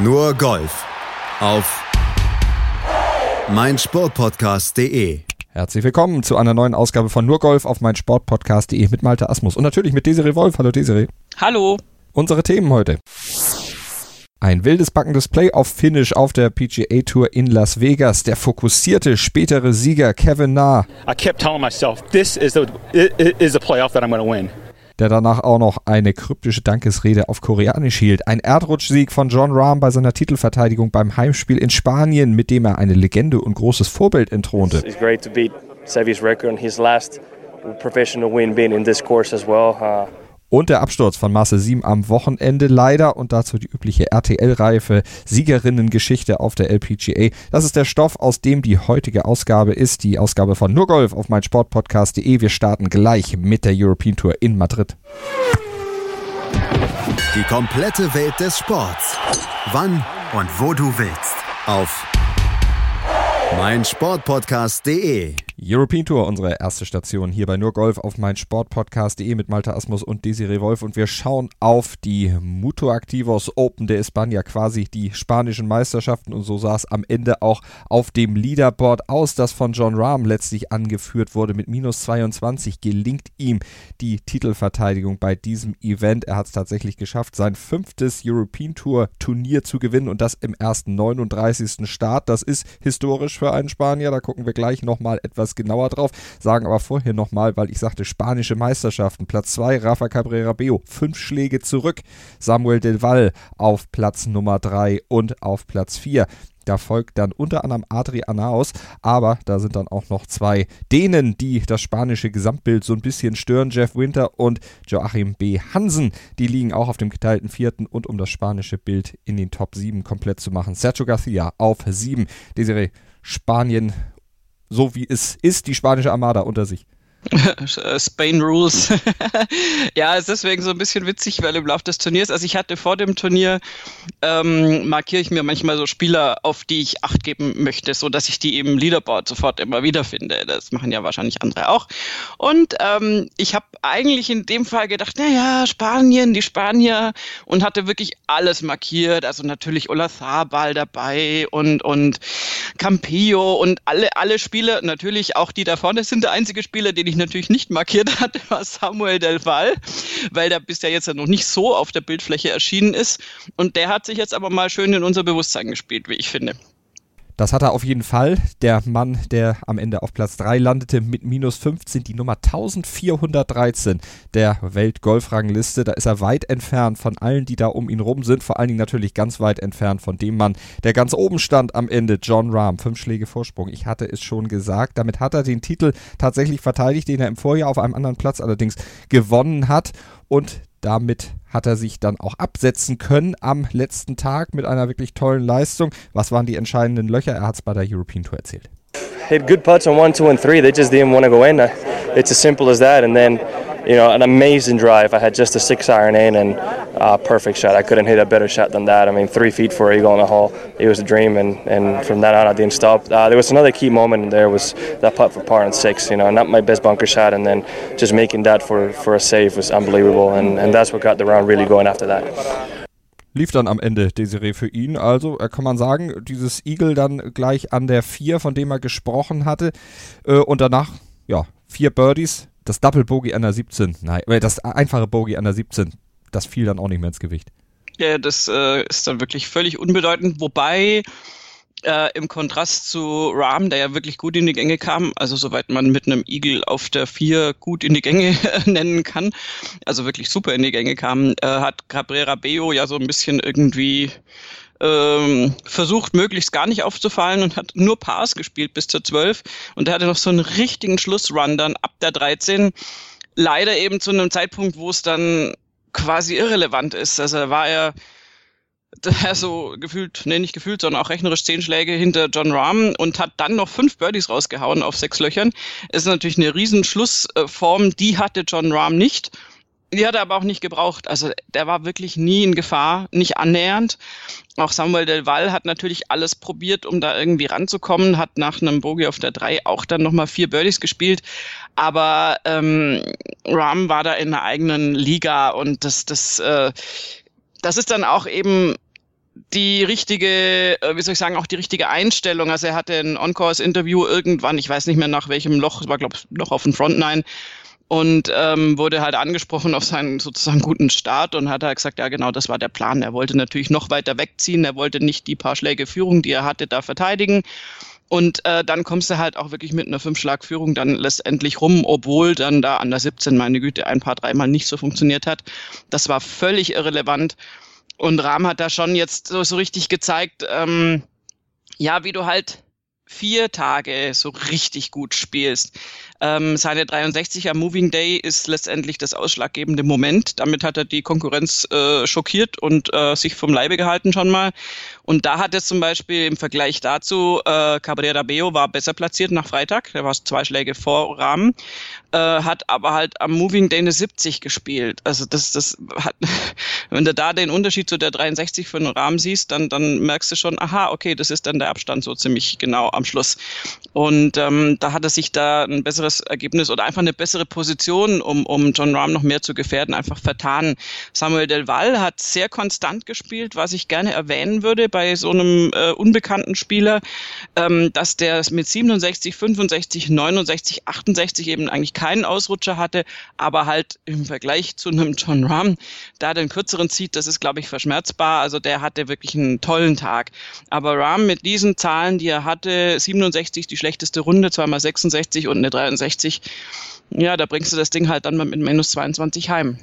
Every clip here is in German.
Nur Golf auf meinsportpodcast.de. Herzlich willkommen zu einer neuen Ausgabe von Nur Golf auf meinsportpodcast.de mit Malte Asmus und natürlich mit Desiree Wolf. Hallo Desiree. Hallo. Unsere Themen heute. Ein wildes backendes Playoff-Finish auf der PGA Tour in Las Vegas. Der fokussierte spätere Sieger Kevin Na. I kept telling myself, this is a, is a playoff that I'm going to win der danach auch noch eine kryptische Dankesrede auf Koreanisch hielt. Ein Erdrutschsieg von John Rahm bei seiner Titelverteidigung beim Heimspiel in Spanien, mit dem er eine Legende und großes Vorbild entthronte. It's great to beat Sevi's record on his last professional win being in this course as well. Uh, und der Absturz von Masse 7 am Wochenende leider und dazu die übliche RTL-Reife Siegerinnen-Geschichte auf der LPGA. Das ist der Stoff, aus dem die heutige Ausgabe ist, die Ausgabe von Nurgolf auf meinsportpodcast.de. Wir starten gleich mit der European Tour in Madrid. Die komplette Welt des Sports. Wann und wo du willst. Auf meinsportpodcast.de European Tour, unsere erste Station hier bei Nur Golf auf mein Sportpodcast.de mit Malta Asmus und Desiree Wolf und wir schauen auf die Mutuactivos Open de España, quasi die spanischen Meisterschaften und so sah es am Ende auch auf dem Leaderboard aus, das von John Rahm letztlich angeführt wurde. Mit minus 22 gelingt ihm die Titelverteidigung bei diesem Event. Er hat es tatsächlich geschafft, sein fünftes European Tour Turnier zu gewinnen und das im ersten 39. Start. Das ist historisch für einen Spanier, da gucken wir gleich nochmal etwas etwas genauer drauf, sagen aber vorher nochmal, weil ich sagte, spanische Meisterschaften. Platz 2, Rafa Cabrera Beo, fünf Schläge zurück. Samuel Del Valle auf Platz Nummer 3 und auf Platz 4. Da folgt dann unter anderem Adri Anaus, aber da sind dann auch noch zwei Dänen, die das spanische Gesamtbild so ein bisschen stören. Jeff Winter und Joachim B. Hansen, die liegen auch auf dem geteilten vierten und um das spanische Bild in den Top 7 komplett zu machen. Sergio Garcia auf 7. Desiree, Spanien so wie es ist, die spanische Armada unter sich. Spain Rules. ja, ist deswegen so ein bisschen witzig, weil im Laufe des Turniers, also ich hatte vor dem Turnier, ähm, markiere ich mir manchmal so Spieler, auf die ich Acht geben möchte, so dass ich die im Leaderboard sofort immer wiederfinde. Das machen ja wahrscheinlich andere auch. Und ähm, ich habe eigentlich in dem Fall gedacht, naja, Spanien, die Spanier und hatte wirklich alles markiert. Also natürlich Olazabal dabei und, und Campillo und alle, alle Spieler, natürlich auch die da vorne sind der einzige Spieler, den ich natürlich nicht markiert hatte, war Samuel Del Val, weil der bisher jetzt ja noch nicht so auf der Bildfläche erschienen ist. Und der hat sich jetzt aber mal schön in unser Bewusstsein gespielt, wie ich finde. Das hat er auf jeden Fall. Der Mann, der am Ende auf Platz 3 landete mit minus 15, die Nummer 1413 der Weltgolfrangliste. Da ist er weit entfernt von allen, die da um ihn rum sind. Vor allen Dingen natürlich ganz weit entfernt von dem Mann, der ganz oben stand am Ende, John Rahm. Fünf Schläge Vorsprung. Ich hatte es schon gesagt. Damit hat er den Titel tatsächlich verteidigt, den er im Vorjahr auf einem anderen Platz allerdings gewonnen hat. Und damit hat er sich dann auch absetzen können am letzten Tag mit einer wirklich tollen Leistung. Was waren die entscheidenden Löcher? Er hat es bei der European Tour erzählt. Hit good putts on one, two, and three. They just didn't want to go in. It's as simple as that. And then you know, an amazing drive. I had just a six iron in and a perfect shot. I couldn't hit a better shot than that. I mean, three feet for eagle in the hole. It was a dream, and, and from that on, I didn't stop. Uh, there was another key moment there was that putt for par on six. You know, not my best bunker shot, and then just making that for, for a save was unbelievable, and, and that's what got the round really going after that. lief dann am Ende Desiree für ihn. Also äh, kann man sagen, dieses Eagle dann gleich an der 4, von dem er gesprochen hatte. Äh, und danach, ja, vier Birdies, das Double Bogey an der 17, nein, äh, das einfache Bogey an der 17, das fiel dann auch nicht mehr ins Gewicht. Ja, das äh, ist dann wirklich völlig unbedeutend, wobei äh, im Kontrast zu Rahm, der ja wirklich gut in die Gänge kam, also soweit man mit einem Eagle auf der 4 gut in die Gänge nennen kann, also wirklich super in die Gänge kam, äh, hat Cabrera Beo ja so ein bisschen irgendwie ähm, versucht, möglichst gar nicht aufzufallen und hat nur Pars gespielt bis zur 12. Und er hatte noch so einen richtigen Schlussrun dann ab der 13. Leider eben zu einem Zeitpunkt, wo es dann quasi irrelevant ist. Also war er daher so gefühlt, nee, nicht gefühlt, sondern auch rechnerisch zehn Schläge hinter John Rahm und hat dann noch fünf Birdies rausgehauen auf sechs Löchern. Ist natürlich eine riesen Schlussform, die hatte John Rahm nicht. Die hat er aber auch nicht gebraucht. Also der war wirklich nie in Gefahr, nicht annähernd. Auch Samuel Del Val hat natürlich alles probiert, um da irgendwie ranzukommen, hat nach einem Bogey auf der 3 auch dann nochmal vier Birdies gespielt. Aber ähm, Ram war da in einer eigenen Liga und das, das, äh, das ist dann auch eben die richtige, äh, wie soll ich sagen, auch die richtige Einstellung. Also er hatte ein On-Course-Interview irgendwann, ich weiß nicht mehr nach welchem Loch, es war glaube ich noch auf dem Front Nine und ähm, wurde halt angesprochen auf seinen sozusagen guten Start und hat halt gesagt, ja genau, das war der Plan. Er wollte natürlich noch weiter wegziehen, er wollte nicht die paar Schläge Führung, die er hatte, da verteidigen. Und äh, dann kommst du halt auch wirklich mit einer Fünf-Schlag-Führung dann letztendlich rum, obwohl dann da an der 17, meine Güte, ein paar, dreimal nicht so funktioniert hat. Das war völlig irrelevant. Und Rahm hat da schon jetzt so, so richtig gezeigt, ähm, ja, wie du halt vier Tage so richtig gut spielst. Ähm, seine 63er Moving Day ist letztendlich das ausschlaggebende Moment. Damit hat er die Konkurrenz äh, schockiert und äh, sich vom Leibe gehalten schon mal. Und da hat es zum Beispiel im Vergleich dazu, äh, Cabrera Beo war besser platziert nach Freitag, der war zwei Schläge vor Rahmen, äh, hat aber halt am Moving Day eine 70 gespielt. Also das, das hat, wenn du da den Unterschied zu der 63 für den Rahmen siehst, dann, dann merkst du schon, aha, okay, das ist dann der Abstand so ziemlich genau am Schluss. Und ähm, da hat er sich da ein besseres Ergebnis oder einfach eine bessere Position, um, um John Rahm noch mehr zu gefährden, einfach vertan. Samuel Del Valle hat sehr konstant gespielt, was ich gerne erwähnen würde bei so einem äh, unbekannten Spieler, ähm, dass der mit 67, 65, 69, 68 eben eigentlich keinen Ausrutscher hatte, aber halt im Vergleich zu einem John Rahm da den kürzeren zieht, das ist, glaube ich, verschmerzbar. Also der hatte wirklich einen tollen Tag. Aber Rahm mit diesen Zahlen, die er hatte, 67 die schlechteste Runde, zweimal 66 und eine 63, ja, da bringst du das Ding halt dann mit minus 22 heim.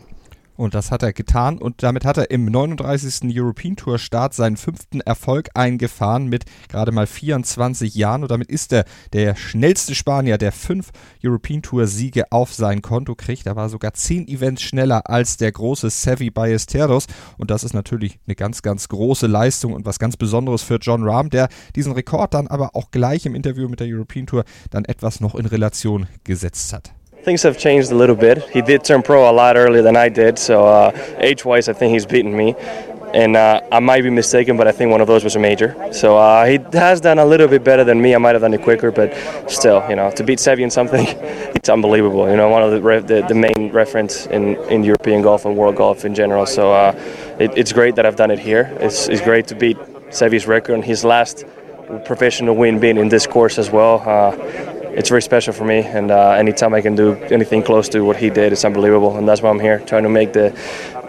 Und das hat er getan und damit hat er im 39. European Tour Start seinen fünften Erfolg eingefahren mit gerade mal 24 Jahren und damit ist er der schnellste Spanier, der fünf European Tour Siege auf sein Konto kriegt. Er war sogar zehn Events schneller als der große Sevi Ballesteros und das ist natürlich eine ganz, ganz große Leistung und was ganz Besonderes für John Rahm, der diesen Rekord dann aber auch gleich im Interview mit der European Tour dann etwas noch in Relation gesetzt hat. Things have changed a little bit. He did turn pro a lot earlier than I did, so uh, age-wise, I think he's beaten me. And uh, I might be mistaken, but I think one of those was a major. So uh, he has done a little bit better than me. I might have done it quicker, but still, you know, to beat Sevi in something, it's unbelievable. You know, one of the, the, the, main reference in, in European golf and world golf in general. So uh, it, it's great that I've done it here. It's, it's great to beat Sevi's record and his last professional win being in this course as well. Uh, it's very special for me, and uh, anytime I can do anything close to what he did, it's unbelievable, and that's why I'm here, trying to make the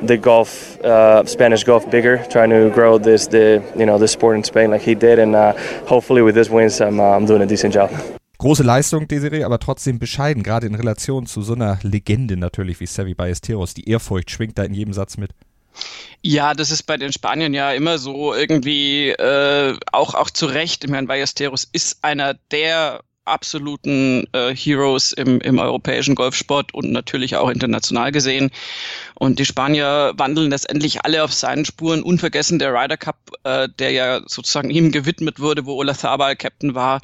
the golf, uh, Spanish golf, bigger, trying to grow this the you know this sport in Spain like he did, and uh, hopefully with this wins, I'm, uh, I'm doing a decent job. Große Leistung, Desiree, aber trotzdem bescheiden, gerade in Relation zu so einer Legende natürlich wie Sevi Ballesteros. Die Ehrfurcht schwingt da in jedem Satz mit. Ja, das ist bei den Spaniern ja immer so irgendwie äh, auch auch zu Recht. Ich meine, Ballesteros ist einer der absoluten äh, Heroes im, im europäischen Golfsport und natürlich auch international gesehen. Und die Spanier wandeln letztendlich alle auf seinen Spuren. Unvergessen der Ryder Cup, äh, der ja sozusagen ihm gewidmet wurde, wo Ola Zabal Captain war.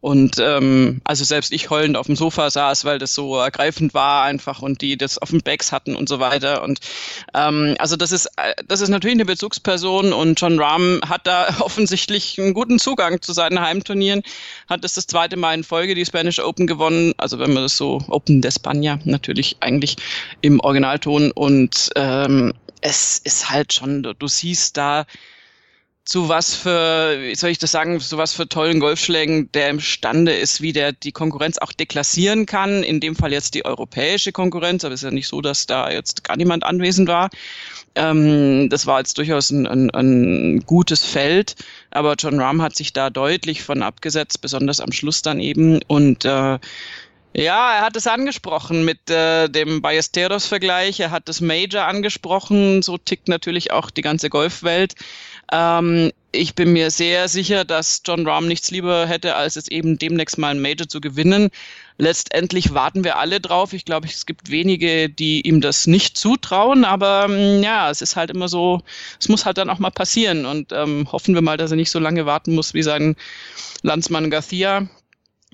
Und ähm, also selbst ich heulend auf dem Sofa saß, weil das so ergreifend war einfach und die das auf dem Backs hatten und so weiter. Und ähm, also das ist äh, das ist natürlich eine Bezugsperson und John Rahm hat da offensichtlich einen guten Zugang zu seinen Heimturnieren. Hat das das zweite Mal in Folge die Spanish Open gewonnen. Also wenn man das so Open de España natürlich eigentlich im Originalton und ähm, es ist halt schon, du siehst da zu was für, wie soll ich das sagen, zu was für tollen Golfschlägen der imstande ist, wie der die Konkurrenz auch deklassieren kann. In dem Fall jetzt die europäische Konkurrenz, aber es ist ja nicht so, dass da jetzt gar niemand anwesend war. Ähm, das war jetzt durchaus ein, ein, ein gutes Feld, aber John Rahm hat sich da deutlich von abgesetzt, besonders am Schluss dann eben und äh, ja, er hat es angesprochen mit äh, dem Ballesteros-Vergleich. Er hat das Major angesprochen. So tickt natürlich auch die ganze Golfwelt. Ähm, ich bin mir sehr sicher, dass John Rahm nichts lieber hätte, als es eben demnächst mal ein Major zu gewinnen. Letztendlich warten wir alle drauf. Ich glaube, es gibt wenige, die ihm das nicht zutrauen, aber ähm, ja, es ist halt immer so, es muss halt dann auch mal passieren und ähm, hoffen wir mal, dass er nicht so lange warten muss wie sein Landsmann Garcia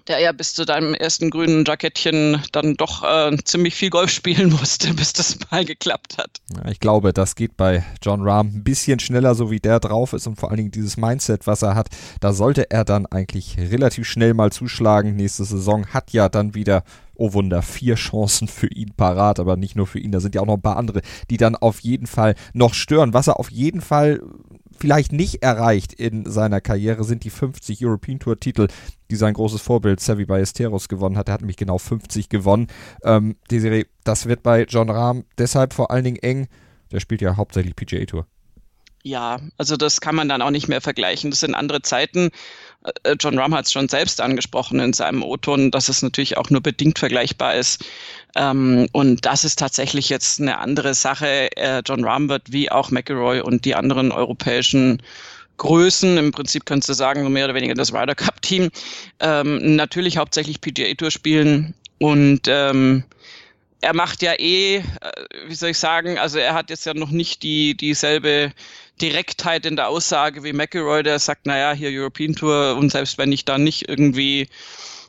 der ja bis zu deinem ersten grünen Jackettchen dann doch äh, ziemlich viel Golf spielen musste, bis das mal geklappt hat. Ja, ich glaube, das geht bei John Rahm ein bisschen schneller, so wie der drauf ist und vor allen Dingen dieses Mindset, was er hat. Da sollte er dann eigentlich relativ schnell mal zuschlagen. Nächste Saison hat ja dann wieder oh Wunder, vier Chancen für ihn parat, aber nicht nur für ihn, da sind ja auch noch ein paar andere, die dann auf jeden Fall noch stören. Was er auf jeden Fall vielleicht nicht erreicht in seiner Karriere, sind die 50 European Tour Titel, die sein großes Vorbild Sevi Ballesteros gewonnen hat. Er hat nämlich genau 50 gewonnen. Ähm, Desiree, das wird bei John Rahm deshalb vor allen Dingen eng. Der spielt ja hauptsächlich PGA Tour. Ja, also das kann man dann auch nicht mehr vergleichen. Das sind andere Zeiten. Äh, John Rahm hat es schon selbst angesprochen in seinem O-Ton, dass es natürlich auch nur bedingt vergleichbar ist. Ähm, und das ist tatsächlich jetzt eine andere Sache. Äh, John Rahm wird wie auch McElroy und die anderen europäischen Größen, im Prinzip könntest du sagen, so mehr oder weniger das Ryder Cup Team, ähm, natürlich hauptsächlich PGA Tour spielen und ähm, er macht ja eh, äh, wie soll ich sagen, also er hat jetzt ja noch nicht die dieselbe Direktheit in der Aussage wie McElroy, der sagt, naja, hier European Tour und selbst wenn ich da nicht irgendwie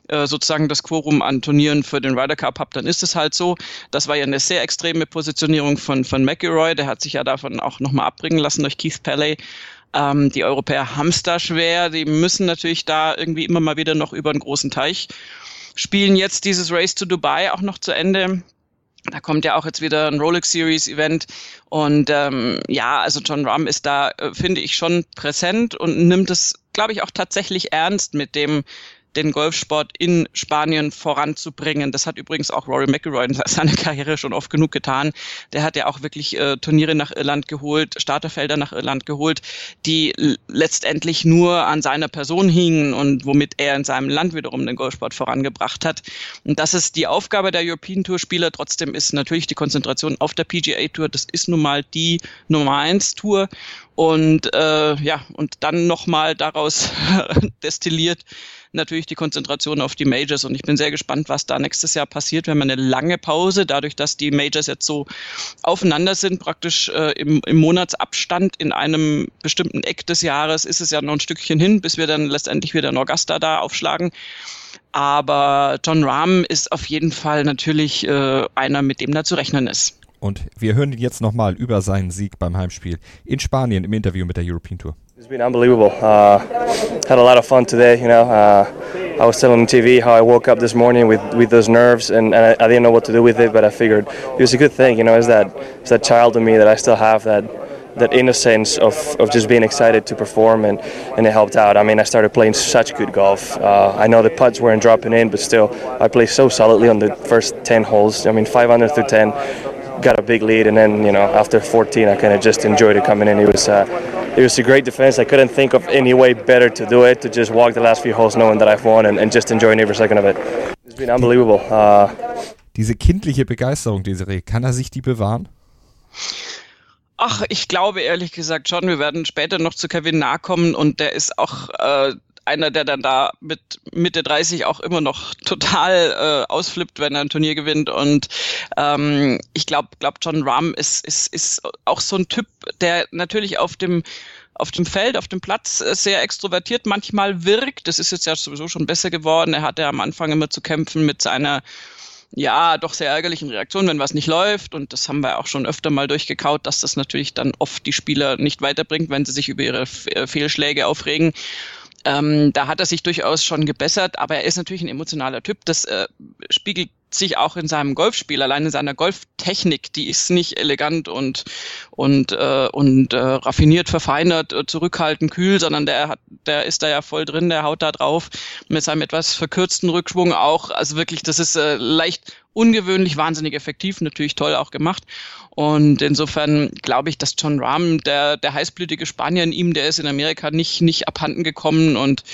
äh, sozusagen das Quorum an Turnieren für den Ryder Cup habe, dann ist es halt so. Das war ja eine sehr extreme Positionierung von, von McElroy, der hat sich ja davon auch nochmal abbringen lassen durch Keith Pelley. Ähm, die Europäer haben es da schwer, die müssen natürlich da irgendwie immer mal wieder noch über einen großen Teich spielen jetzt dieses Race to Dubai auch noch zu Ende. Da kommt ja auch jetzt wieder ein Rolex Series Event und ähm, ja, also John Rahm ist da, äh, finde ich, schon präsent und nimmt es, glaube ich, auch tatsächlich ernst mit dem den Golfsport in Spanien voranzubringen. Das hat übrigens auch Rory McIlroy in seiner Karriere schon oft genug getan. Der hat ja auch wirklich äh, Turniere nach Irland geholt, Starterfelder nach Irland geholt, die letztendlich nur an seiner Person hingen und womit er in seinem Land wiederum den Golfsport vorangebracht hat. Und das ist die Aufgabe der European Tour Spieler. Trotzdem ist natürlich die Konzentration auf der PGA Tour. Das ist nun mal die Nummer eins Tour. Und äh, ja, und dann nochmal daraus destilliert natürlich die Konzentration auf die Majors. Und ich bin sehr gespannt, was da nächstes Jahr passiert. Wir haben eine lange Pause, dadurch, dass die Majors jetzt so aufeinander sind, praktisch äh, im, im Monatsabstand in einem bestimmten Eck des Jahres, ist es ja noch ein Stückchen hin, bis wir dann letztendlich wieder in Augusta da aufschlagen. Aber John Rahm ist auf jeden Fall natürlich äh, einer, mit dem da zu rechnen ist. Und wir hören ihn jetzt nochmal über seinen Sieg beim Heimspiel in Spanien im Interview mit der European Tour. It's been unbelievable. Uh, had a lot of fun today. You know, uh, I was telling TV how I woke up this morning with, with those nerves, and, and I, I, didn't know what to do with it. But I figured it was a good thing. You know, it's that it's that child in me that I still have that that innocence of, of just being excited to perform, and, and it helped out. I mean, I started playing such good golf. Uh, I know the putts weren't dropping in, but still, I played so solidly on the first 10 holes. I mean, 500 through 10 got a big lead, and then you know after 14, I kind of just enjoyed it coming in. It was uh, it was a great defense. I couldn't think of any way better to do it to just walk the last few holes knowing that I've won and, and just enjoying every second of it. It's been unbelievable. Uh, Diese kindliche Begeisterung, Desiree, kann er sich die bewahren? Ach, ich glaube ehrlich gesagt schon. Wir werden später noch zu Kevin nahe kommen und der ist auch äh, einer, der dann da mit Mitte 30 auch immer noch total äh, ausflippt, wenn er ein Turnier gewinnt. Und ähm, ich glaube, glaub John Rahm ist, ist, ist auch so ein Typ, der natürlich auf dem auf dem Feld, auf dem Platz äh, sehr extrovertiert manchmal wirkt. Das ist jetzt ja sowieso schon besser geworden. Er hatte am Anfang immer zu kämpfen mit seiner ja, doch sehr ärgerlichen Reaktion, wenn was nicht läuft. Und das haben wir auch schon öfter mal durchgekaut, dass das natürlich dann oft die Spieler nicht weiterbringt, wenn sie sich über ihre äh, Fehlschläge aufregen. Ähm, da hat er sich durchaus schon gebessert, aber er ist natürlich ein emotionaler Typ. Das äh, spiegelt sich auch in seinem Golfspiel, allein in seiner Golftechnik, die ist nicht elegant und und äh, und äh, raffiniert, verfeinert, äh, zurückhaltend, kühl, sondern der hat, der ist da ja voll drin, der haut da drauf mit seinem etwas verkürzten Rückschwung auch. Also wirklich, das ist äh, leicht ungewöhnlich, wahnsinnig effektiv, natürlich toll auch gemacht. Und insofern glaube ich, dass John Rahm, der, der heißblütige Spanier in ihm, der ist in Amerika nicht, nicht abhanden gekommen und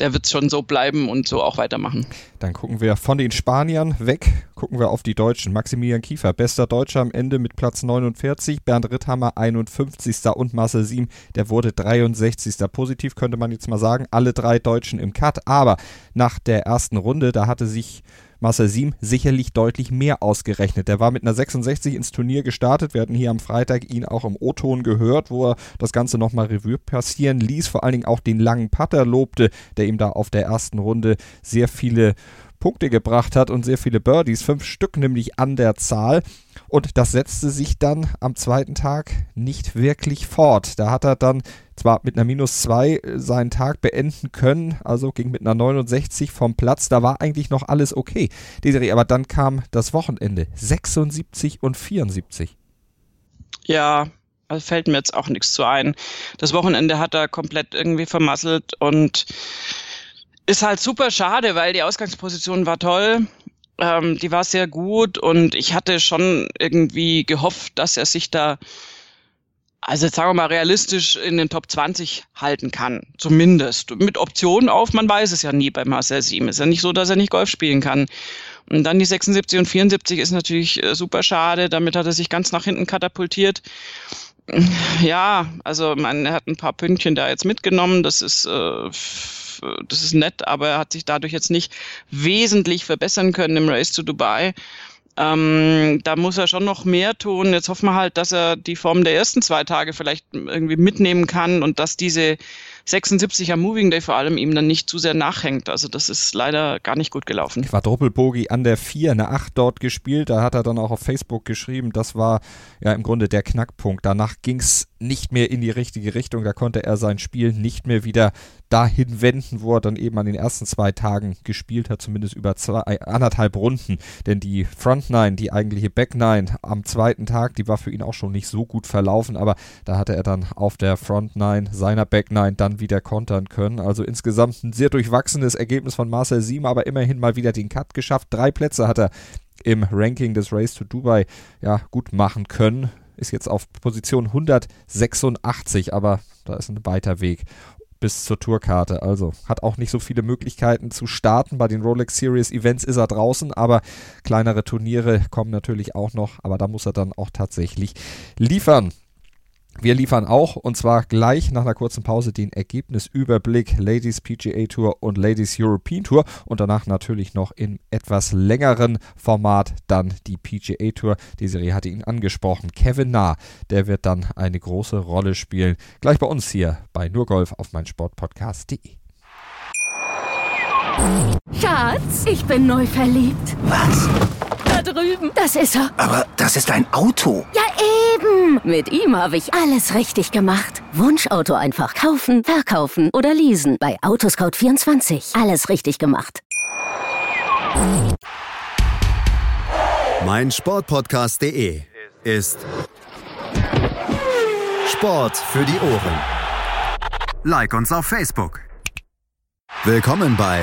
der wird schon so bleiben und so auch weitermachen. Dann gucken wir von den Spaniern weg, gucken wir auf die Deutschen. Maximilian Kiefer, bester Deutscher am Ende mit Platz 49, Bernd Ritthammer 51. und Marcel Siem, der wurde 63. Positiv könnte man jetzt mal sagen, alle drei Deutschen im Cut, aber nach der ersten Runde, da hatte sich Marcel Siem sicherlich deutlich mehr ausgerechnet. Der war mit einer 66 ins Turnier gestartet. Wir hatten hier am Freitag ihn auch im O-Ton gehört, wo er das Ganze nochmal Revue passieren ließ. Vor allen Dingen auch den langen Putter lobte, der ihm da auf der ersten Runde sehr viele Punkte gebracht hat und sehr viele Birdies, fünf Stück nämlich an der Zahl. Und das setzte sich dann am zweiten Tag nicht wirklich fort. Da hat er dann zwar mit einer Minus 2 äh, seinen Tag beenden können, also ging mit einer 69 vom Platz. Da war eigentlich noch alles okay. Desiree, aber dann kam das Wochenende 76 und 74. Ja, Also fällt mir jetzt auch nichts zu ein. Das Wochenende hat er komplett irgendwie vermasselt und ist halt super schade, weil die Ausgangsposition war toll. Ähm, die war sehr gut und ich hatte schon irgendwie gehofft, dass er sich da also jetzt sagen wir mal realistisch in den Top 20 halten kann. Zumindest. Mit Optionen auf, man weiß es ja nie bei Marcel Sieben. Ist ja nicht so, dass er nicht Golf spielen kann. Und dann die 76 und 74 ist natürlich äh, super schade. Damit hat er sich ganz nach hinten katapultiert. Ja, also man hat ein paar Pünktchen da jetzt mitgenommen. Das ist, äh, das ist nett, aber er hat sich dadurch jetzt nicht wesentlich verbessern können im Race to Dubai. Ähm, da muss er schon noch mehr tun. Jetzt hoffen wir halt, dass er die Form der ersten zwei Tage vielleicht irgendwie mitnehmen kann und dass diese 76er Moving Day vor allem ihm dann nicht zu sehr nachhängt. Also das ist leider gar nicht gut gelaufen. Quadruppelbogi an der 4, eine 8 dort gespielt. Da hat er dann auch auf Facebook geschrieben, das war ja im Grunde der Knackpunkt. Danach ging es nicht mehr in die richtige Richtung. Da konnte er sein Spiel nicht mehr wieder dahin wenden, wo er dann eben an den ersten zwei Tagen gespielt hat, zumindest über zwei, äh, anderthalb Runden. Denn die Front Nine, die eigentliche Back Nine am zweiten Tag, die war für ihn auch schon nicht so gut verlaufen, aber da hatte er dann auf der Front Nine seiner Back Nine dann wieder kontern können. Also insgesamt ein sehr durchwachsenes Ergebnis von Marcel Sieben, aber immerhin mal wieder den Cut geschafft. Drei Plätze hat er im Ranking des Race to Dubai ja gut machen können. Ist jetzt auf Position 186, aber da ist ein weiter Weg bis zur Tourkarte. Also hat auch nicht so viele Möglichkeiten zu starten. Bei den Rolex Series Events ist er draußen, aber kleinere Turniere kommen natürlich auch noch. Aber da muss er dann auch tatsächlich liefern. Wir liefern auch und zwar gleich nach einer kurzen Pause den Ergebnisüberblick Ladies PGA Tour und Ladies European Tour und danach natürlich noch in etwas längeren Format dann die PGA Tour. Die Serie hatte ihn angesprochen. Kevin Nah, der wird dann eine große Rolle spielen. Gleich bei uns hier bei Nurgolf auf meinsportpodcast.de. Schatz, ich bin neu verliebt. Was? Da drüben. Das ist er. Aber das ist ein Auto. Ja, eben. Mit ihm habe ich alles richtig gemacht. Wunschauto einfach kaufen, verkaufen oder leasen. Bei Autoscout24. Alles richtig gemacht. Mein Sportpodcast.de ist Sport für die Ohren. Like uns auf Facebook. Willkommen bei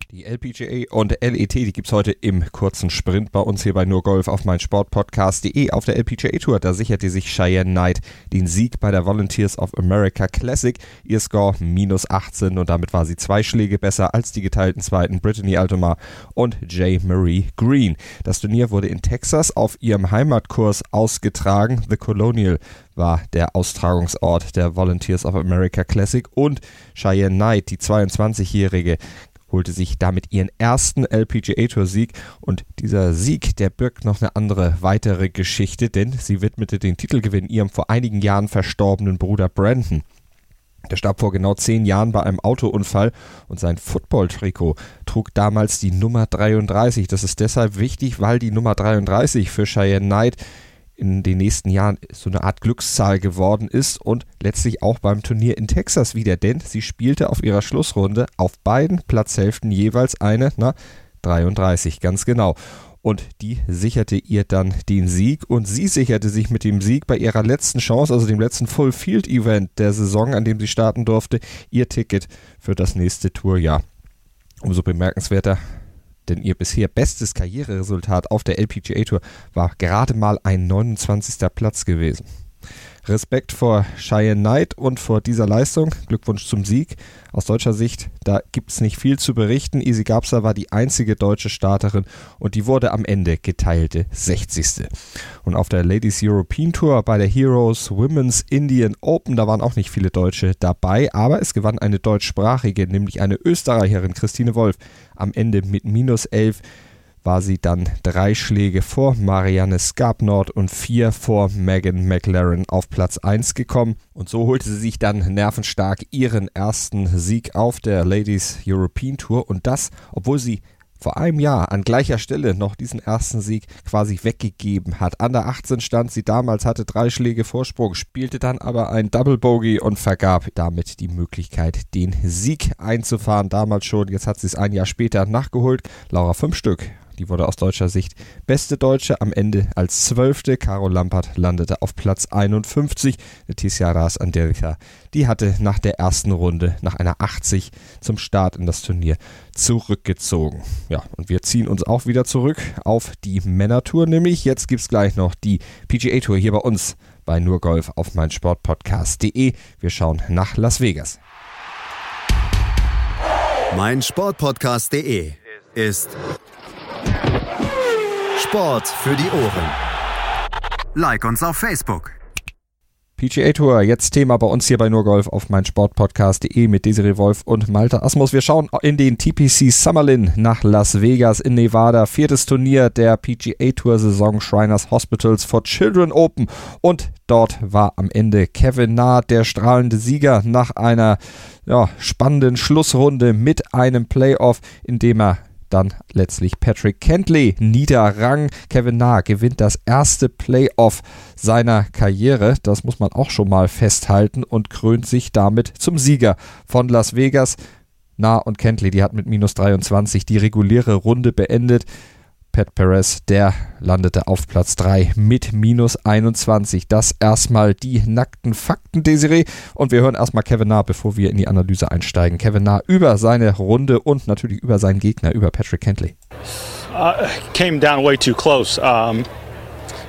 Die LPGA und LET, die gibt es heute im kurzen Sprint bei uns hier bei Nur Golf auf mein Sportpodcast.de. Auf der LPGA Tour, da sicherte sich Cheyenne Knight den Sieg bei der Volunteers of America Classic. Ihr Score minus 18 und damit war sie zwei Schläge besser als die geteilten Zweiten Brittany Altomar und J. Marie Green. Das Turnier wurde in Texas auf ihrem Heimatkurs ausgetragen. The Colonial war der Austragungsort der Volunteers of America Classic und Cheyenne Knight, die 22-Jährige, holte sich damit ihren ersten LPGA Tour Sieg und dieser Sieg, der birgt noch eine andere weitere Geschichte, denn sie widmete den Titelgewinn ihrem vor einigen Jahren verstorbenen Bruder Brandon. Der starb vor genau zehn Jahren bei einem Autounfall und sein Football-Trikot trug damals die Nummer 33. Das ist deshalb wichtig, weil die Nummer 33 für Cheyenne Knight in den nächsten Jahren so eine Art Glückszahl geworden ist und letztlich auch beim Turnier in Texas wieder, denn sie spielte auf ihrer Schlussrunde auf beiden Platzhälften jeweils eine, na, 33, ganz genau. Und die sicherte ihr dann den Sieg und sie sicherte sich mit dem Sieg bei ihrer letzten Chance, also dem letzten Full Field Event der Saison, an dem sie starten durfte, ihr Ticket für das nächste Tourjahr. Umso bemerkenswerter, denn ihr bisher bestes Karriereresultat auf der LPGA Tour war gerade mal ein 29. Platz gewesen. Respekt vor Cheyenne Knight und vor dieser Leistung. Glückwunsch zum Sieg. Aus deutscher Sicht, da gibt es nicht viel zu berichten. Easy Gabsa war die einzige deutsche Starterin und die wurde am Ende geteilte 60. Und auf der Ladies European Tour bei der Heroes Women's Indian Open, da waren auch nicht viele Deutsche dabei, aber es gewann eine deutschsprachige, nämlich eine Österreicherin, Christine Wolf, am Ende mit minus 11 war sie dann drei Schläge vor Marianne Skapnord und vier vor Megan McLaren auf Platz 1 gekommen. Und so holte sie sich dann nervenstark ihren ersten Sieg auf der Ladies European Tour und das, obwohl sie vor einem Jahr an gleicher Stelle noch diesen ersten Sieg quasi weggegeben hat. An der 18 stand sie damals, hatte drei Schläge Vorsprung, spielte dann aber ein Double Bogey und vergab damit die Möglichkeit, den Sieg einzufahren. Damals schon, jetzt hat sie es ein Jahr später nachgeholt. Laura fünf Stück die wurde aus deutscher Sicht beste Deutsche, am Ende als Zwölfte. Caro Lampert landete auf Platz 51. Letizia Ras Andelka, die hatte nach der ersten Runde, nach einer 80 zum Start in das Turnier zurückgezogen. Ja, und wir ziehen uns auch wieder zurück auf die Männertour, nämlich jetzt gibt es gleich noch die PGA Tour hier bei uns bei Nurgolf auf meinsportpodcast.de. Wir schauen nach Las Vegas. Mein Sportpodcast.de ist Sport für die Ohren. Like uns auf Facebook. PGA Tour, jetzt Thema bei uns hier bei Nurgolf auf mein Sportpodcast.de mit Desiree Wolf und Malte Asmus. Wir schauen in den TPC Summerlin nach Las Vegas in Nevada. Viertes Turnier der PGA Tour Saison Shriners Hospitals for Children Open. Und dort war am Ende Kevin Naht der strahlende Sieger nach einer ja, spannenden Schlussrunde mit einem Playoff, in dem er dann letztlich Patrick Kentley niederrang. Kevin Na gewinnt das erste Playoff seiner Karriere. Das muss man auch schon mal festhalten und krönt sich damit zum Sieger von Las Vegas. Na und Kentley, die hat mit minus 23 die reguläre Runde beendet. Pat Perez, der landete auf Platz 3 mit minus 21. Das erstmal die nackten Fakten, Desiree. Und wir hören erstmal Kevin Nah, bevor wir in die Analyse einsteigen. Kevin Nah über seine Runde und natürlich über seinen Gegner, über Patrick Kentley. Uh, came down way too close. Um,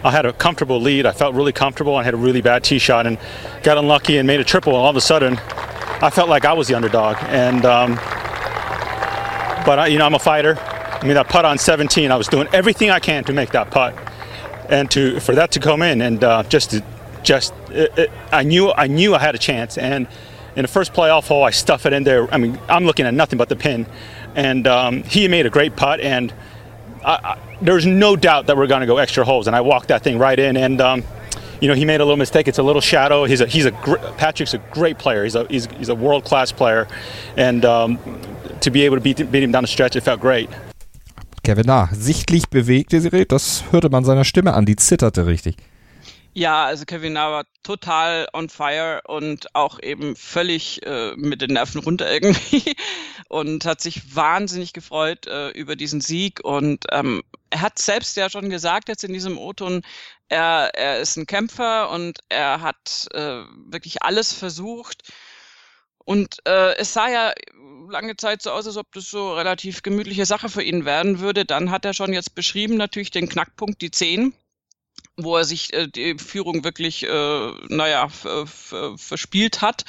I had a comfortable lead. I felt really comfortable. I had a really bad tee shot and got unlucky and made a triple. And all of a sudden, I felt like I was the underdog. And um, but I, you know, I'm a fighter. I mean, that putt on 17, I was doing everything I can to make that putt, and to for that to come in, and uh, just to, just it, it, I knew I knew I had a chance, and in the first playoff hole, I stuff it in there. I mean, I'm looking at nothing but the pin, and um, he made a great putt, and I, I, there's no doubt that we're going to go extra holes, and I walked that thing right in, and. Um, you know, he made a little mistake. It's a little shadow. He's a he's a Patrick's a great player. He's a he's, he's a world class player, and um, to be able to beat, beat him down the stretch, it felt great. Kevin Na, sichtlich bewegt, Desiree, das hörte man seiner Stimme an, die zitterte richtig. Ja, also Kevin Na war total on fire und auch eben völlig äh, mit den Nerven runter irgendwie und hat sich wahnsinnig gefreut äh, über diesen Sieg und ähm, er hat selbst ja schon gesagt jetzt in diesem O-Ton, er, er ist ein Kämpfer und er hat äh, wirklich alles versucht und äh, es sah ja lange Zeit so aus, als ob das so relativ gemütliche Sache für ihn werden würde. Dann hat er schon jetzt beschrieben, natürlich den Knackpunkt, die 10, wo er sich äh, die Führung wirklich, äh, naja, verspielt hat.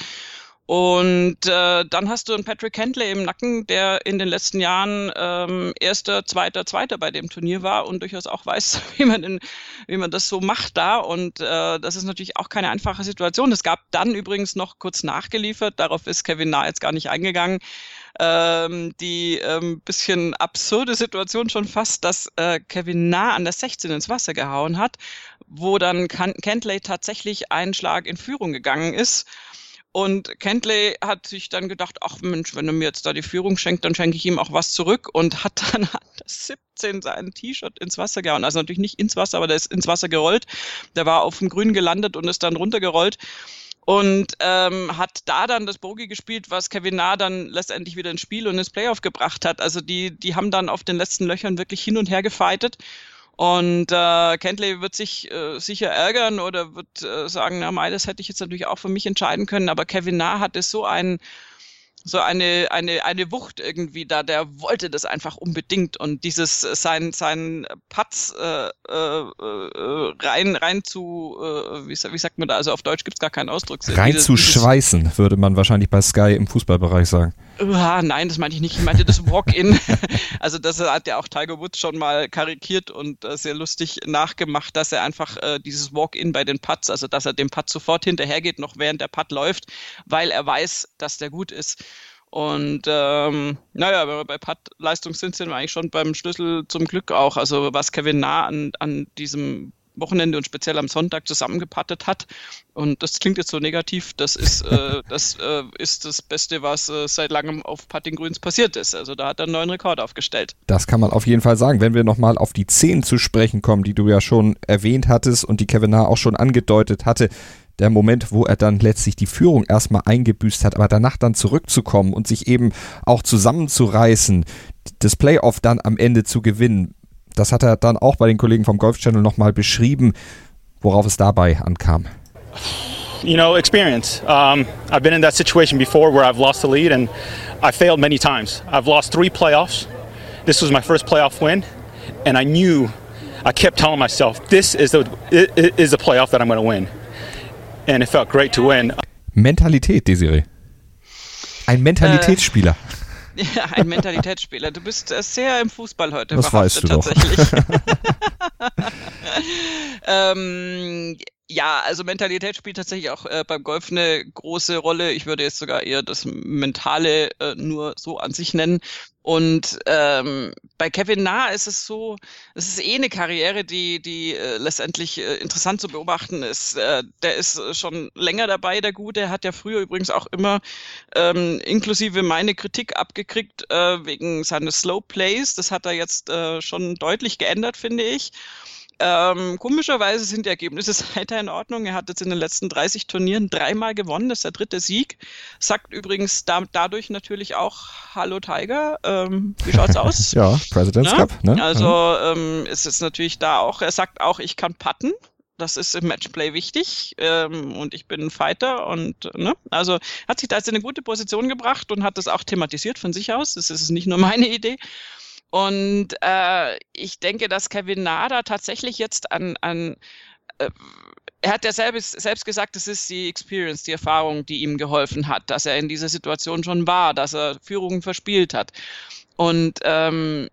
Und äh, dann hast du einen Patrick Kentley im Nacken, der in den letzten Jahren ähm, erster, zweiter, zweiter bei dem Turnier war und durchaus auch weiß, wie man, in, wie man das so macht da. Und äh, das ist natürlich auch keine einfache Situation. Es gab dann übrigens noch kurz nachgeliefert, darauf ist Kevin Nah jetzt gar nicht eingegangen, ähm, die ähm, bisschen absurde Situation schon fast, dass äh, Kevin Nah an der 16 ins Wasser gehauen hat, wo dann Kentley tatsächlich einen Schlag in Führung gegangen ist. Und Kentley hat sich dann gedacht, ach Mensch, wenn er mir jetzt da die Führung schenkt, dann schenke ich ihm auch was zurück und hat dann an das 17 sein T-Shirt ins Wasser gehauen. Also natürlich nicht ins Wasser, aber der ist ins Wasser gerollt. Der war auf dem Grün gelandet und ist dann runtergerollt und ähm, hat da dann das Bogey gespielt, was Kevin Na dann letztendlich wieder ins Spiel und ins Playoff gebracht hat. Also die, die haben dann auf den letzten Löchern wirklich hin und her gefightet und äh, Kentley wird sich äh, sicher ärgern oder wird äh, sagen, na, Mai, das hätte ich jetzt natürlich auch für mich entscheiden können. Aber Kevin Na hatte so ein so eine, eine, eine Wucht irgendwie da, der wollte das einfach unbedingt und dieses, sein, sein Patz äh, äh, äh, rein, rein zu, äh, wie, wie sagt man da, also auf Deutsch gibt's gar keinen Ausdruck. Rein dieses, zu schweißen, würde man wahrscheinlich bei Sky im Fußballbereich sagen. Uh, nein, das meinte ich nicht. Ich meinte das Walk-In. also das hat ja auch Tiger Woods schon mal karikiert und äh, sehr lustig nachgemacht, dass er einfach äh, dieses Walk-In bei den Putts, also dass er dem Putt sofort hinterhergeht, noch während der Putt läuft, weil er weiß, dass der gut ist. Und ähm, naja, wenn wir bei Putt-Leistung sind, sind wir eigentlich schon beim Schlüssel zum Glück auch. Also was Kevin nah an, an diesem Wochenende und speziell am Sonntag zusammengepattet hat. Und das klingt jetzt so negativ, das ist, äh, das, äh, ist das Beste, was äh, seit langem auf Putting Grüns passiert ist. Also da hat er einen neuen Rekord aufgestellt. Das kann man auf jeden Fall sagen. Wenn wir nochmal auf die 10 zu sprechen kommen, die du ja schon erwähnt hattest und die Kevin Na auch schon angedeutet hatte, der Moment, wo er dann letztlich die Führung erstmal eingebüßt hat, aber danach dann zurückzukommen und sich eben auch zusammenzureißen, das Playoff dann am Ende zu gewinnen das hat er dann auch bei den Kollegen vom Golf Channel nochmal beschrieben, worauf es dabei ankam. You know, experience. Um, I've been in that situation before where I've lost the lead and I failed many times. I've lost three playoffs. This was my first playoff win, and I knew, I kept telling myself, this is the, is the playoff that I'm going to win. And it felt great to win. Mentalität, Desiree. Ein Mentalitätsspieler. Ja, ein Mentalitätsspieler. Du bist äh, sehr im Fußball heute. Das weißt du tatsächlich. doch. ähm, ja, also Mentalität spielt tatsächlich auch äh, beim Golf eine große Rolle. Ich würde jetzt sogar eher das Mentale äh, nur so an sich nennen. Und ähm, bei Kevin Na ist es so, es ist eh eine Karriere, die, die äh, letztendlich äh, interessant zu beobachten ist. Äh, der ist schon länger dabei, der Gute. Er hat ja früher übrigens auch immer ähm, inklusive meine Kritik abgekriegt äh, wegen seines Slow Plays. Das hat er jetzt äh, schon deutlich geändert, finde ich. Ähm, komischerweise sind die Ergebnisse weiter in Ordnung. Er hat jetzt in den letzten 30 Turnieren dreimal gewonnen. Das ist der dritte Sieg. Sagt übrigens da, dadurch natürlich auch Hallo Tiger. Ähm, wie schaut's aus? ja, President's ja? Cup. Ne? Also mhm. ähm, ist es natürlich da auch. Er sagt auch, ich kann putten. Das ist im Matchplay wichtig ähm, und ich bin ein Fighter und ne, also hat sich da jetzt in eine gute Position gebracht und hat das auch thematisiert von sich aus. Das ist nicht nur meine Idee. Und äh, ich denke, dass Kevin Nada tatsächlich jetzt an, an äh, er hat ja selbst, selbst gesagt, es ist die Experience, die Erfahrung, die ihm geholfen hat, dass er in dieser Situation schon war, dass er Führungen verspielt hat. Und ähm,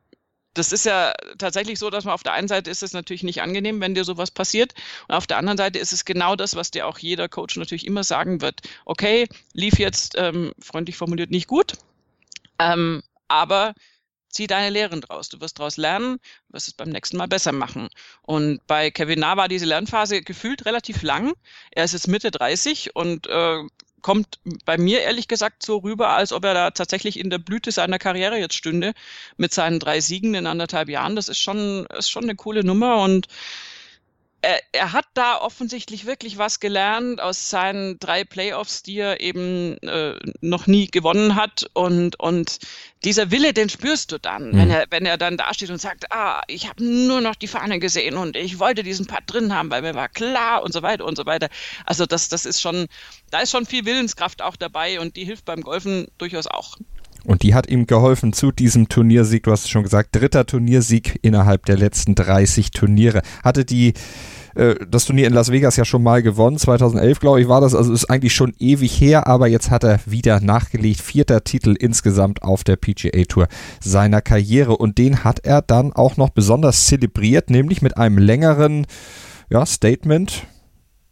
das ist ja tatsächlich so, dass man auf der einen Seite ist es natürlich nicht angenehm, wenn dir sowas passiert. Und auf der anderen Seite ist es genau das, was dir auch jeder Coach natürlich immer sagen wird. Okay, lief jetzt ähm, freundlich formuliert nicht gut, ähm, aber zieh deine Lehren draus. Du wirst daraus lernen, wirst es beim nächsten Mal besser machen. Und bei Kevin Na war diese Lernphase gefühlt relativ lang. Er ist jetzt Mitte 30 und äh, kommt bei mir ehrlich gesagt so rüber, als ob er da tatsächlich in der Blüte seiner Karriere jetzt stünde mit seinen drei Siegen in anderthalb Jahren. Das ist schon, ist schon eine coole Nummer und er, er, hat da offensichtlich wirklich was gelernt aus seinen drei Playoffs, die er eben äh, noch nie gewonnen hat. Und, und dieser Wille, den spürst du dann, mhm. wenn, er, wenn er dann dasteht und sagt, ah, ich habe nur noch die Fahne gesehen und ich wollte diesen Part drin haben, weil mir war klar und so weiter und so weiter. Also das, das ist schon, da ist schon viel Willenskraft auch dabei und die hilft beim Golfen durchaus auch. Und die hat ihm geholfen zu diesem Turniersieg. Du hast es schon gesagt, dritter Turniersieg innerhalb der letzten 30 Turniere. Hatte die äh, das Turnier in Las Vegas ja schon mal gewonnen. 2011, glaube ich, war das. Also ist eigentlich schon ewig her, aber jetzt hat er wieder nachgelegt. Vierter Titel insgesamt auf der PGA Tour seiner Karriere. Und den hat er dann auch noch besonders zelebriert, nämlich mit einem längeren ja, Statement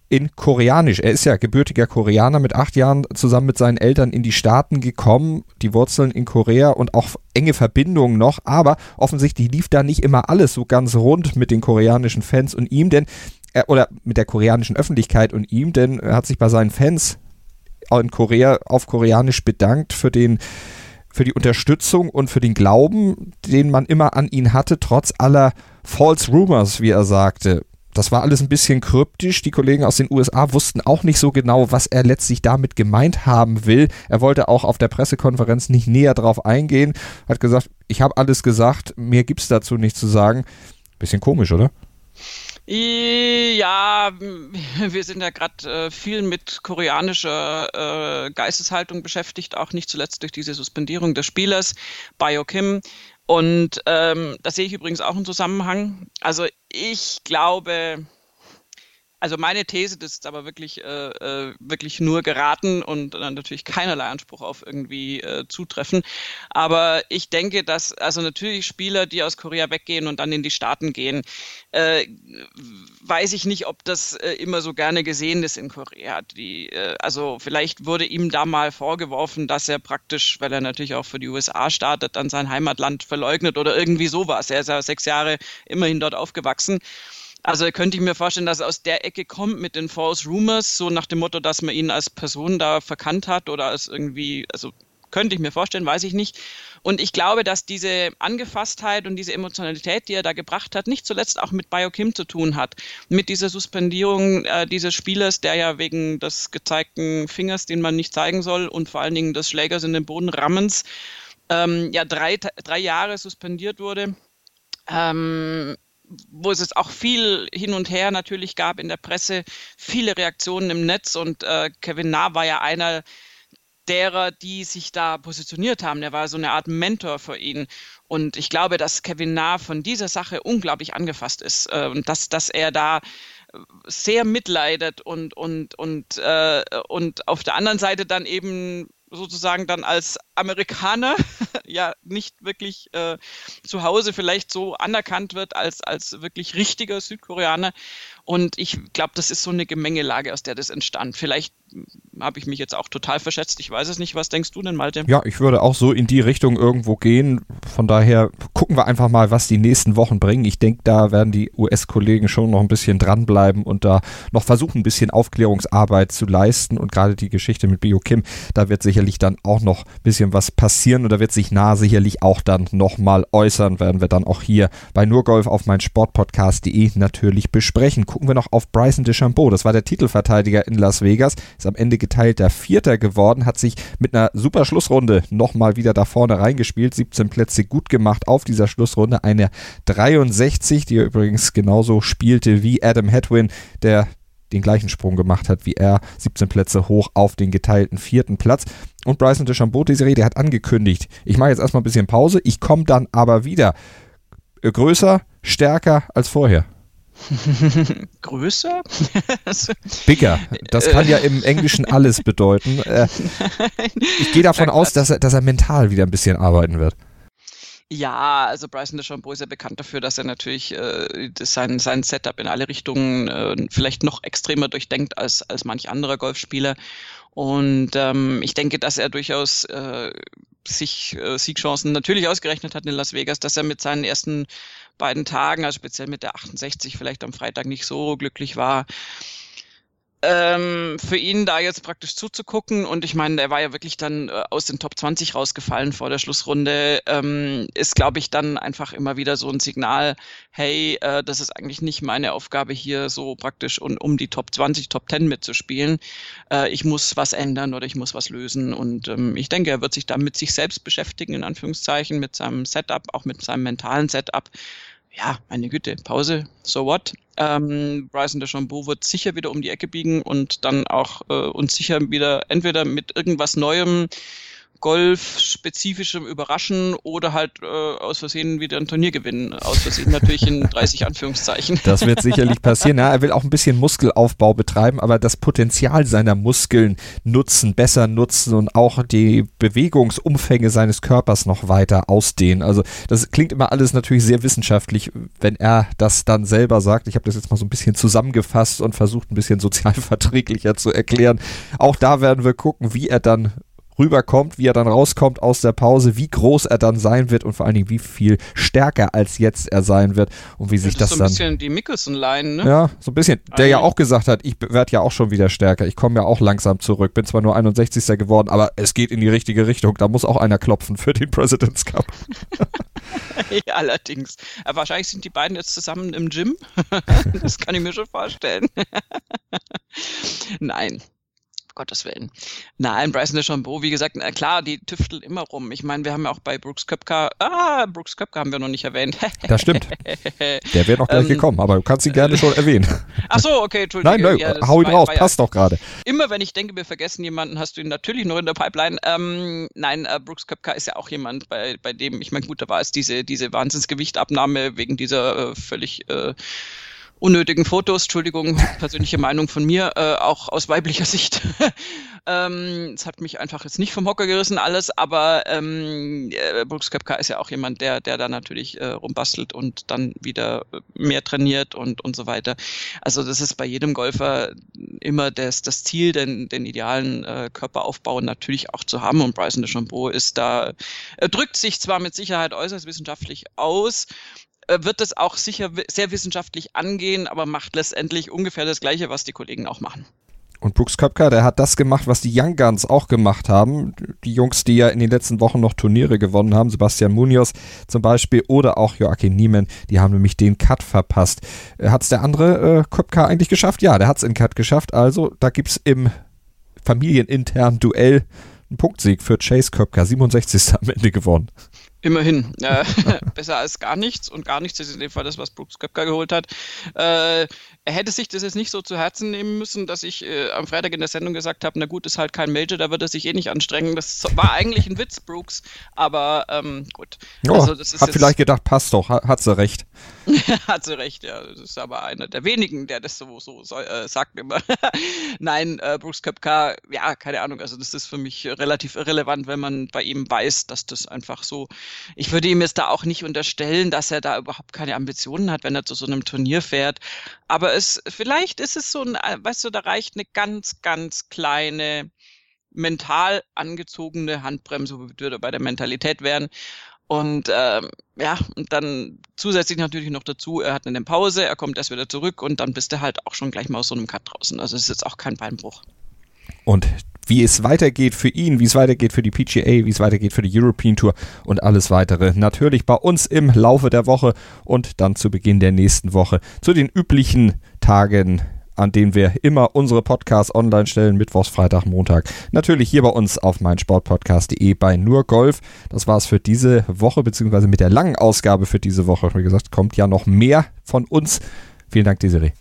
in Koreanisch. Er ist ja gebürtiger Koreaner, mit acht Jahren zusammen mit seinen Eltern in die Staaten gekommen, die Wurzeln in Korea und auch enge Verbindungen noch, aber offensichtlich lief da nicht immer alles so ganz rund mit den koreanischen Fans und ihm, denn er, oder mit der koreanischen Öffentlichkeit und ihm, denn er hat sich bei seinen Fans in Korea auf Koreanisch bedankt für den für die Unterstützung und für den Glauben, den man immer an ihn hatte, trotz aller False Rumors, wie er sagte. Das war alles ein bisschen kryptisch. Die Kollegen aus den USA wussten auch nicht so genau, was er letztlich damit gemeint haben will. Er wollte auch auf der Pressekonferenz nicht näher drauf eingehen. Hat gesagt, ich habe alles gesagt, mehr gibt es dazu nicht zu sagen. Bisschen komisch, oder? Ja, wir sind ja gerade äh, viel mit koreanischer äh, Geisteshaltung beschäftigt, auch nicht zuletzt durch diese Suspendierung des Spielers Bio Kim. Und ähm, das sehe ich übrigens auch im Zusammenhang. Also ich glaube, also meine These, das ist aber wirklich, äh, äh, wirklich nur geraten und dann natürlich keinerlei Anspruch auf irgendwie äh, Zutreffen. Aber ich denke, dass also natürlich Spieler, die aus Korea weggehen und dann in die Staaten gehen, äh, weiß ich nicht, ob das äh, immer so gerne gesehen ist in Korea. Die, äh, also vielleicht wurde ihm da mal vorgeworfen, dass er praktisch, weil er natürlich auch für die USA startet, dann sein Heimatland verleugnet oder irgendwie sowas. Er ist ja sechs Jahre immerhin dort aufgewachsen. Also könnte ich mir vorstellen, dass er aus der Ecke kommt mit den False Rumors, so nach dem Motto, dass man ihn als Person da verkannt hat oder als irgendwie, also könnte ich mir vorstellen, weiß ich nicht. Und ich glaube, dass diese Angefasstheit und diese Emotionalität, die er da gebracht hat, nicht zuletzt auch mit Biokim zu tun hat. Mit dieser Suspendierung äh, dieses Spielers, der ja wegen des gezeigten Fingers, den man nicht zeigen soll, und vor allen Dingen des Schlägers in den Boden rammens, ähm, ja drei, drei Jahre suspendiert wurde. Ähm, wo es auch viel hin und her natürlich gab in der Presse, viele Reaktionen im Netz und äh, Kevin Na war ja einer derer, die sich da positioniert haben. Der war so eine Art Mentor für ihn. Und ich glaube, dass Kevin Na von dieser Sache unglaublich angefasst ist äh, und dass, dass er da sehr mitleidet und, und, und, äh, und auf der anderen Seite dann eben sozusagen dann als Amerikaner ja nicht wirklich äh, zu Hause vielleicht so anerkannt wird als, als wirklich richtiger Südkoreaner. Und ich glaube, das ist so eine Gemengelage, aus der das entstand. Vielleicht habe ich mich jetzt auch total verschätzt. Ich weiß es nicht. Was denkst du denn, Malte? Ja, ich würde auch so in die Richtung irgendwo gehen. Von daher gucken wir einfach mal, was die nächsten Wochen bringen. Ich denke, da werden die US-Kollegen schon noch ein bisschen dranbleiben und da noch versuchen, ein bisschen Aufklärungsarbeit zu leisten. Und gerade die Geschichte mit Bio Kim, da wird sicherlich dann auch noch ein bisschen was passieren und da wird sich nah sicherlich auch dann nochmal äußern. Werden wir dann auch hier bei Nurgolf auf mein Sportpodcast.de natürlich besprechen. Gucken wir noch auf Bryson DeChambeau. Das war der Titelverteidiger in Las Vegas ist am Ende geteilter Vierter geworden, hat sich mit einer super Schlussrunde nochmal wieder da vorne reingespielt, 17 Plätze gut gemacht auf dieser Schlussrunde, eine 63, die er übrigens genauso spielte wie Adam Hedwin, der den gleichen Sprung gemacht hat wie er, 17 Plätze hoch auf den geteilten vierten Platz. Und Bryson DeChambeau, diese Rede hat angekündigt, ich mache jetzt erstmal ein bisschen Pause, ich komme dann aber wieder. Größer, stärker als vorher. Größer? Bigger. Das kann ja im Englischen alles bedeuten. Äh, ich gehe davon aus, dass er, dass er mental wieder ein bisschen arbeiten wird. Ja, also Bryson DeChambeau ist ja bekannt dafür, dass er natürlich äh, sein, sein Setup in alle Richtungen äh, vielleicht noch extremer durchdenkt als, als manch anderer Golfspieler. Und ähm, ich denke, dass er durchaus äh, sich äh, Siegchancen natürlich ausgerechnet hat in Las Vegas, dass er mit seinen ersten beiden Tagen, also speziell mit der 68 vielleicht am Freitag nicht so glücklich war. Ähm, für ihn da jetzt praktisch zuzugucken und ich meine, er war ja wirklich dann äh, aus den Top 20 rausgefallen vor der Schlussrunde, ähm, ist glaube ich dann einfach immer wieder so ein Signal, hey, äh, das ist eigentlich nicht meine Aufgabe hier so praktisch und um die Top 20, Top 10 mitzuspielen. Äh, ich muss was ändern oder ich muss was lösen und ähm, ich denke, er wird sich da mit sich selbst beschäftigen, in Anführungszeichen, mit seinem Setup, auch mit seinem mentalen Setup ja, meine Güte, Pause, so what? Ähm, Bryson DeChambeau wird sicher wieder um die Ecke biegen und dann auch äh, uns sicher wieder entweder mit irgendwas Neuem Golf-spezifischem Überraschen oder halt äh, aus Versehen wieder ein Turnier gewinnen. Aus Versehen natürlich in 30 Anführungszeichen. Das wird sicherlich passieren. Ja, er will auch ein bisschen Muskelaufbau betreiben, aber das Potenzial seiner Muskeln nutzen, besser nutzen und auch die Bewegungsumfänge seines Körpers noch weiter ausdehnen. Also das klingt immer alles natürlich sehr wissenschaftlich, wenn er das dann selber sagt. Ich habe das jetzt mal so ein bisschen zusammengefasst und versucht ein bisschen sozialverträglicher zu erklären. Auch da werden wir gucken, wie er dann rüberkommt, wie er dann rauskommt aus der Pause, wie groß er dann sein wird und vor allen Dingen, wie viel stärker als jetzt er sein wird und wie sich das, das so ein dann. bisschen die Mickelson-Line, ne? Ja, so ein bisschen. Der Eigentlich. ja auch gesagt hat, ich werde ja auch schon wieder stärker. Ich komme ja auch langsam zurück. Bin zwar nur 61. geworden, aber es geht in die richtige Richtung. Da muss auch einer klopfen für den President's Cup. ja, allerdings. Aber wahrscheinlich sind die beiden jetzt zusammen im Gym. das kann ich mir schon vorstellen. Nein, Gottes Willen. Nein, Bryson DeChambeau, wie gesagt, na klar, die tüfteln immer rum. Ich meine, wir haben ja auch bei Brooks Köpka, ah, Brooks Köpka haben wir noch nicht erwähnt. das stimmt. Der wäre noch gleich ähm, gekommen, aber du kannst ihn gerne schon erwähnen. Ach so, okay, Entschuldigung. Nein, nein, ja, hau ihn war, raus, war ja, passt doch gerade. Immer wenn ich denke, wir vergessen jemanden, hast du ihn natürlich noch in der Pipeline. Ähm, nein, äh, Brooks Köpka ist ja auch jemand, bei, bei dem, ich meine, gut, da war es diese, diese Wahnsinnsgewichtabnahme wegen dieser äh, völlig äh, unnötigen Fotos, Entschuldigung, persönliche Meinung von mir, äh, auch aus weiblicher Sicht. ähm, es hat mich einfach jetzt nicht vom Hocker gerissen alles, aber ähm, äh, Brooks Köpka ist ja auch jemand, der, der da natürlich äh, rumbastelt und dann wieder mehr trainiert und, und so weiter. Also das ist bei jedem Golfer immer das, das Ziel, den, den idealen äh, Körperaufbau natürlich auch zu haben und Bryson DeChambeau ist da, er drückt sich zwar mit Sicherheit äußerst wissenschaftlich aus, äh, wird es auch sicher sehr wissenschaftlich angehen, aber macht letztendlich ungefähr das Gleiche, was die Kollegen auch machen. Und Brooks Köpker, der hat das gemacht, was die Young Guns auch gemacht haben. Die Jungs, die ja in den letzten Wochen noch Turniere gewonnen haben, Sebastian Munoz zum Beispiel oder auch Joachim Niemann, die haben nämlich den Cut verpasst. Äh, hat es der andere äh, Köpka eigentlich geschafft? Ja, der hat es in Cut geschafft. Also da gibt es im familieninternen Duell einen Punktsieg für Chase Köpker, 67. am Ende gewonnen. Immerhin. Äh, besser als gar nichts. Und gar nichts ist in dem Fall das, was Brooks Köpker geholt hat. Äh, er hätte sich das jetzt nicht so zu Herzen nehmen müssen, dass ich äh, am Freitag in der Sendung gesagt habe, na gut, ist halt kein Major, da wird er sich eh nicht anstrengen. Das war eigentlich ein Witz, Brooks. Aber ähm, gut. Oh, also, hat vielleicht gedacht, passt doch, hat, hat sie recht. hat sie recht, ja. Das ist aber einer der wenigen, der das so, so, so äh, sagt immer. Nein, äh, Brooks Köpka, ja, keine Ahnung. Also das ist für mich relativ irrelevant, wenn man bei ihm weiß, dass das einfach so ich würde ihm jetzt da auch nicht unterstellen, dass er da überhaupt keine Ambitionen hat, wenn er zu so einem Turnier fährt. Aber es, vielleicht ist es so ein, weißt du, da reicht eine ganz, ganz kleine, mental angezogene Handbremse, würde bei der Mentalität werden. Und ähm, ja, und dann zusätzlich natürlich noch dazu, er hat eine Pause, er kommt erst wieder zurück und dann bist du halt auch schon gleich mal aus so einem Cut draußen. Also es ist jetzt auch kein Beinbruch. Und wie es weitergeht für ihn, wie es weitergeht für die PGA, wie es weitergeht für die European Tour und alles weitere. Natürlich bei uns im Laufe der Woche und dann zu Beginn der nächsten Woche zu den üblichen Tagen an denen wir immer unsere Podcasts online stellen, Mittwochs, Freitag, Montag. Natürlich hier bei uns auf meinsportpodcast.de bei nur Golf. Das war's für diese Woche, beziehungsweise mit der langen Ausgabe für diese Woche. Wie gesagt, kommt ja noch mehr von uns. Vielen Dank, Desiree.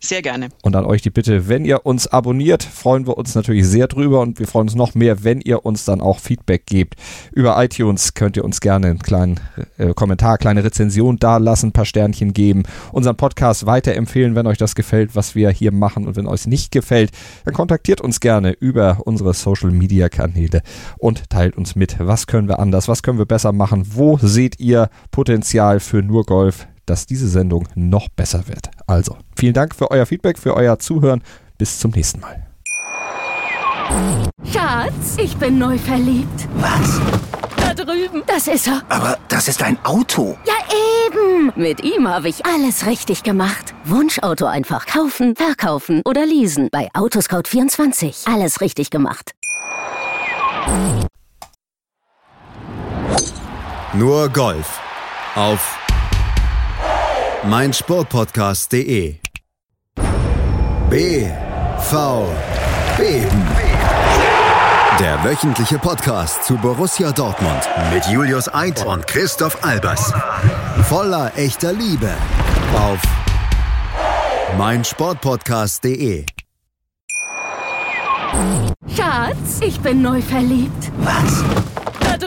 Sehr gerne. Und an euch die Bitte, wenn ihr uns abonniert, freuen wir uns natürlich sehr drüber und wir freuen uns noch mehr, wenn ihr uns dann auch Feedback gebt. Über iTunes könnt ihr uns gerne einen kleinen äh, Kommentar, kleine Rezension dalassen, ein paar Sternchen geben, unseren Podcast weiterempfehlen, wenn euch das gefällt, was wir hier machen. Und wenn euch nicht gefällt, dann kontaktiert uns gerne über unsere Social Media Kanäle und teilt uns mit, was können wir anders, was können wir besser machen, wo seht ihr Potenzial für nur Golf dass diese Sendung noch besser wird. Also, vielen Dank für euer Feedback, für euer Zuhören. Bis zum nächsten Mal. Schatz, ich bin neu verliebt. Was? Da drüben. Das ist er. Aber das ist ein Auto. Ja, eben. Mit ihm habe ich alles richtig gemacht. Wunschauto einfach kaufen, verkaufen oder leasen. Bei Autoscout24. Alles richtig gemacht. Nur Golf. Auf meinsportpodcast.de BV Beben. Der wöchentliche Podcast zu Borussia Dortmund mit Julius Eid und Christoph Albers. Voller echter Liebe auf meinsportpodcast.de. Schatz, ich bin neu verliebt. Was?